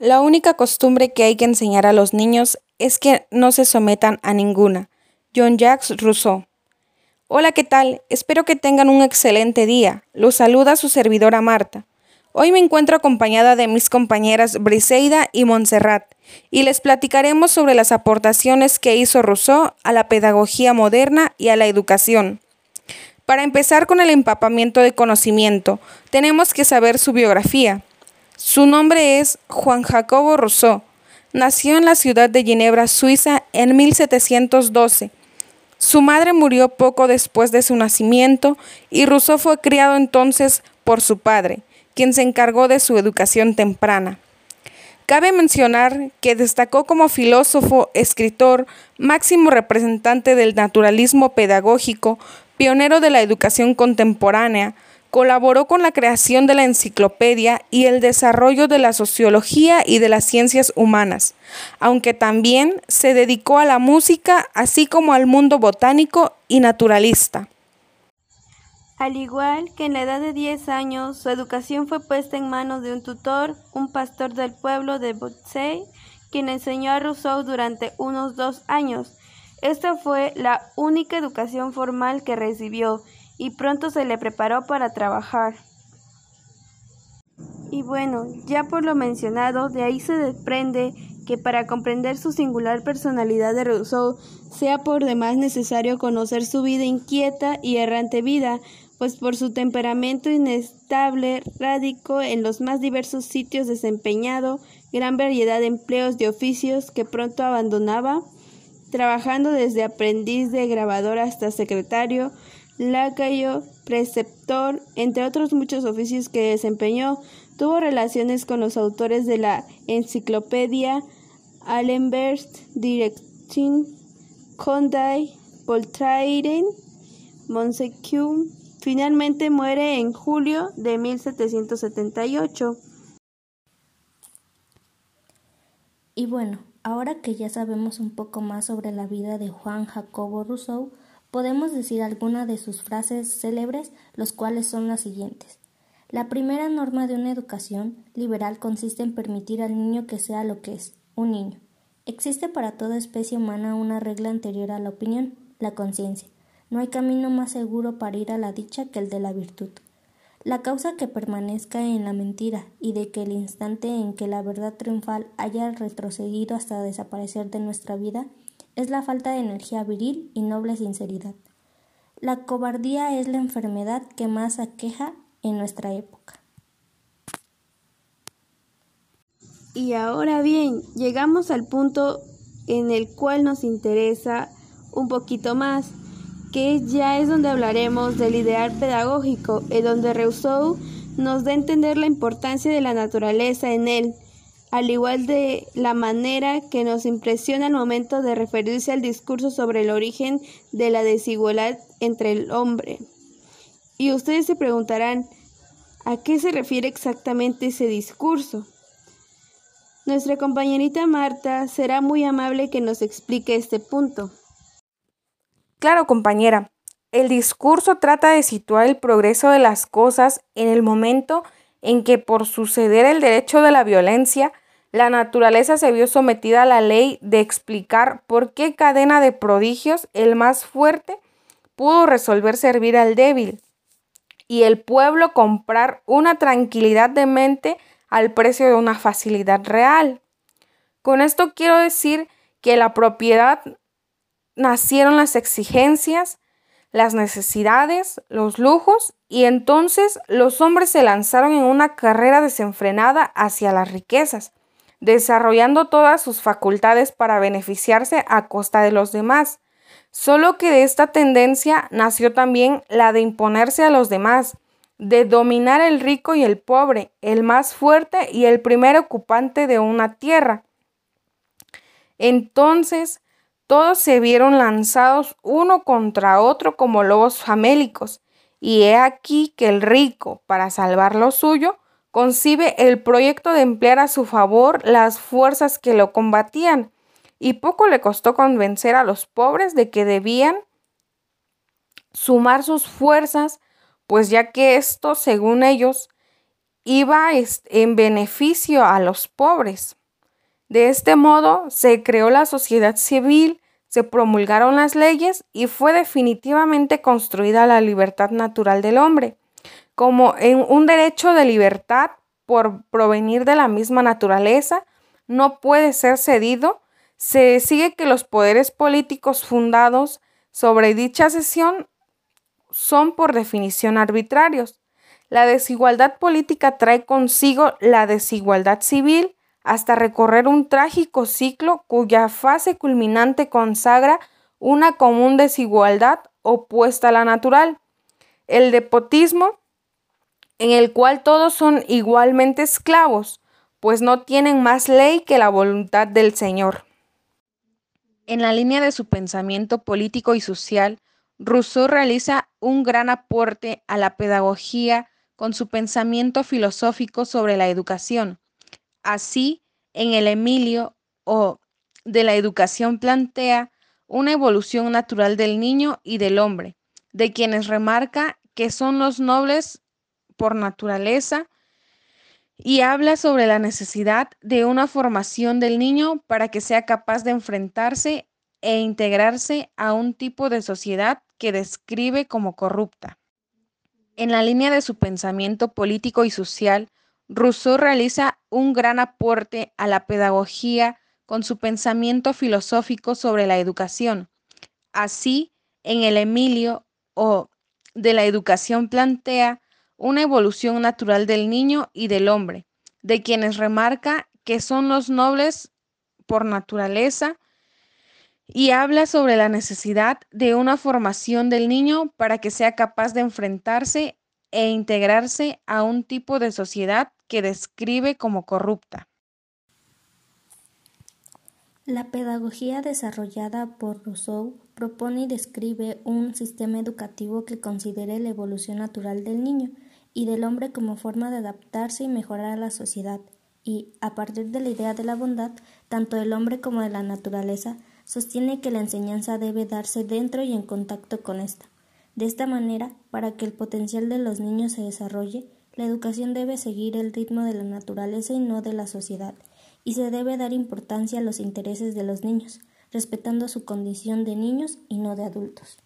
La única costumbre que hay que enseñar a los niños es que no se sometan a ninguna. John Jacques Rousseau. Hola, ¿qué tal? Espero que tengan un excelente día. Los saluda su servidora Marta. Hoy me encuentro acompañada de mis compañeras Briseida y Montserrat y les platicaremos sobre las aportaciones que hizo Rousseau a la pedagogía moderna y a la educación. Para empezar con el empapamiento de conocimiento, tenemos que saber su biografía. Su nombre es Juan Jacobo Rousseau. Nació en la ciudad de Ginebra, Suiza, en 1712. Su madre murió poco después de su nacimiento y Rousseau fue criado entonces por su padre, quien se encargó de su educación temprana. Cabe mencionar que destacó como filósofo, escritor, máximo representante del naturalismo pedagógico, pionero de la educación contemporánea, Colaboró con la creación de la enciclopedia y el desarrollo de la sociología y de las ciencias humanas, aunque también se dedicó a la música, así como al mundo botánico y naturalista. Al igual que en la edad de 10 años, su educación fue puesta en manos de un tutor, un pastor del pueblo de Botsey, quien enseñó a Rousseau durante unos dos años. Esta fue la única educación formal que recibió y pronto se le preparó para trabajar. Y bueno, ya por lo mencionado, de ahí se desprende que para comprender su singular personalidad de Rousseau sea por demás necesario conocer su vida inquieta y errante vida, pues por su temperamento inestable radicó en los más diversos sitios desempeñado gran variedad de empleos de oficios que pronto abandonaba, trabajando desde aprendiz de grabador hasta secretario, lacayo, preceptor, entre otros muchos oficios que desempeñó, tuvo relaciones con los autores de la enciclopedia Allenberg, Direction, Condé, Voltaire, Montesquieu. Finalmente muere en julio de 1778. Y bueno, ahora que ya sabemos un poco más sobre la vida de Juan Jacobo Rousseau, podemos decir algunas de sus frases célebres, los cuales son las siguientes. La primera norma de una educación liberal consiste en permitir al niño que sea lo que es, un niño. Existe para toda especie humana una regla anterior a la opinión, la conciencia. No hay camino más seguro para ir a la dicha que el de la virtud. La causa que permanezca en la mentira y de que el instante en que la verdad triunfal haya retrocedido hasta desaparecer de nuestra vida es la falta de energía viril y noble sinceridad. La cobardía es la enfermedad que más aqueja en nuestra época. Y ahora bien, llegamos al punto en el cual nos interesa un poquito más, que ya es donde hablaremos del ideal pedagógico, en donde Rousseau nos da a entender la importancia de la naturaleza en él, al igual de la manera que nos impresiona al momento de referirse al discurso sobre el origen de la desigualdad entre el hombre. Y ustedes se preguntarán, ¿a qué se refiere exactamente ese discurso? Nuestra compañerita Marta será muy amable que nos explique este punto. Claro, compañera. El discurso trata de situar el progreso de las cosas en el momento en que por suceder el derecho de la violencia, la naturaleza se vio sometida a la ley de explicar por qué cadena de prodigios el más fuerte pudo resolver servir al débil y el pueblo comprar una tranquilidad de mente al precio de una facilidad real. Con esto quiero decir que la propiedad nacieron las exigencias, las necesidades, los lujos, y entonces los hombres se lanzaron en una carrera desenfrenada hacia las riquezas, desarrollando todas sus facultades para beneficiarse a costa de los demás. Solo que de esta tendencia nació también la de imponerse a los demás, de dominar el rico y el pobre, el más fuerte y el primer ocupante de una tierra. Entonces todos se vieron lanzados uno contra otro como lobos famélicos, y he aquí que el rico, para salvar lo suyo, concibe el proyecto de emplear a su favor las fuerzas que lo combatían, y poco le costó convencer a los pobres de que debían sumar sus fuerzas, pues ya que esto, según ellos, iba en beneficio a los pobres. De este modo se creó la sociedad civil, se promulgaron las leyes y fue definitivamente construida la libertad natural del hombre, como en un derecho de libertad por provenir de la misma naturaleza, no puede ser cedido, se sigue que los poderes políticos fundados sobre dicha sesión son por definición arbitrarios. La desigualdad política trae consigo la desigualdad civil hasta recorrer un trágico ciclo cuya fase culminante consagra una común desigualdad opuesta a la natural. El depotismo en el cual todos son igualmente esclavos, pues no tienen más ley que la voluntad del Señor. En la línea de su pensamiento político y social, Rousseau realiza un gran aporte a la pedagogía con su pensamiento filosófico sobre la educación. Así, en el Emilio o de la educación plantea una evolución natural del niño y del hombre, de quienes remarca que son los nobles por naturaleza y habla sobre la necesidad de una formación del niño para que sea capaz de enfrentarse e integrarse a un tipo de sociedad que describe como corrupta. En la línea de su pensamiento político y social, Rousseau realiza un gran aporte a la pedagogía con su pensamiento filosófico sobre la educación. Así, en el Emilio o de la educación plantea una evolución natural del niño y del hombre, de quienes remarca que son los nobles por naturaleza y habla sobre la necesidad de una formación del niño para que sea capaz de enfrentarse e integrarse a un tipo de sociedad que describe como corrupta. La pedagogía desarrollada por Rousseau propone y describe un sistema educativo que considere la evolución natural del niño y del hombre como forma de adaptarse y mejorar a la sociedad, y, a partir de la idea de la bondad, tanto del hombre como de la naturaleza, sostiene que la enseñanza debe darse dentro y en contacto con ésta. De esta manera, para que el potencial de los niños se desarrolle, la educación debe seguir el ritmo de la naturaleza y no de la sociedad, y se debe dar importancia a los intereses de los niños, respetando su condición de niños y no de adultos.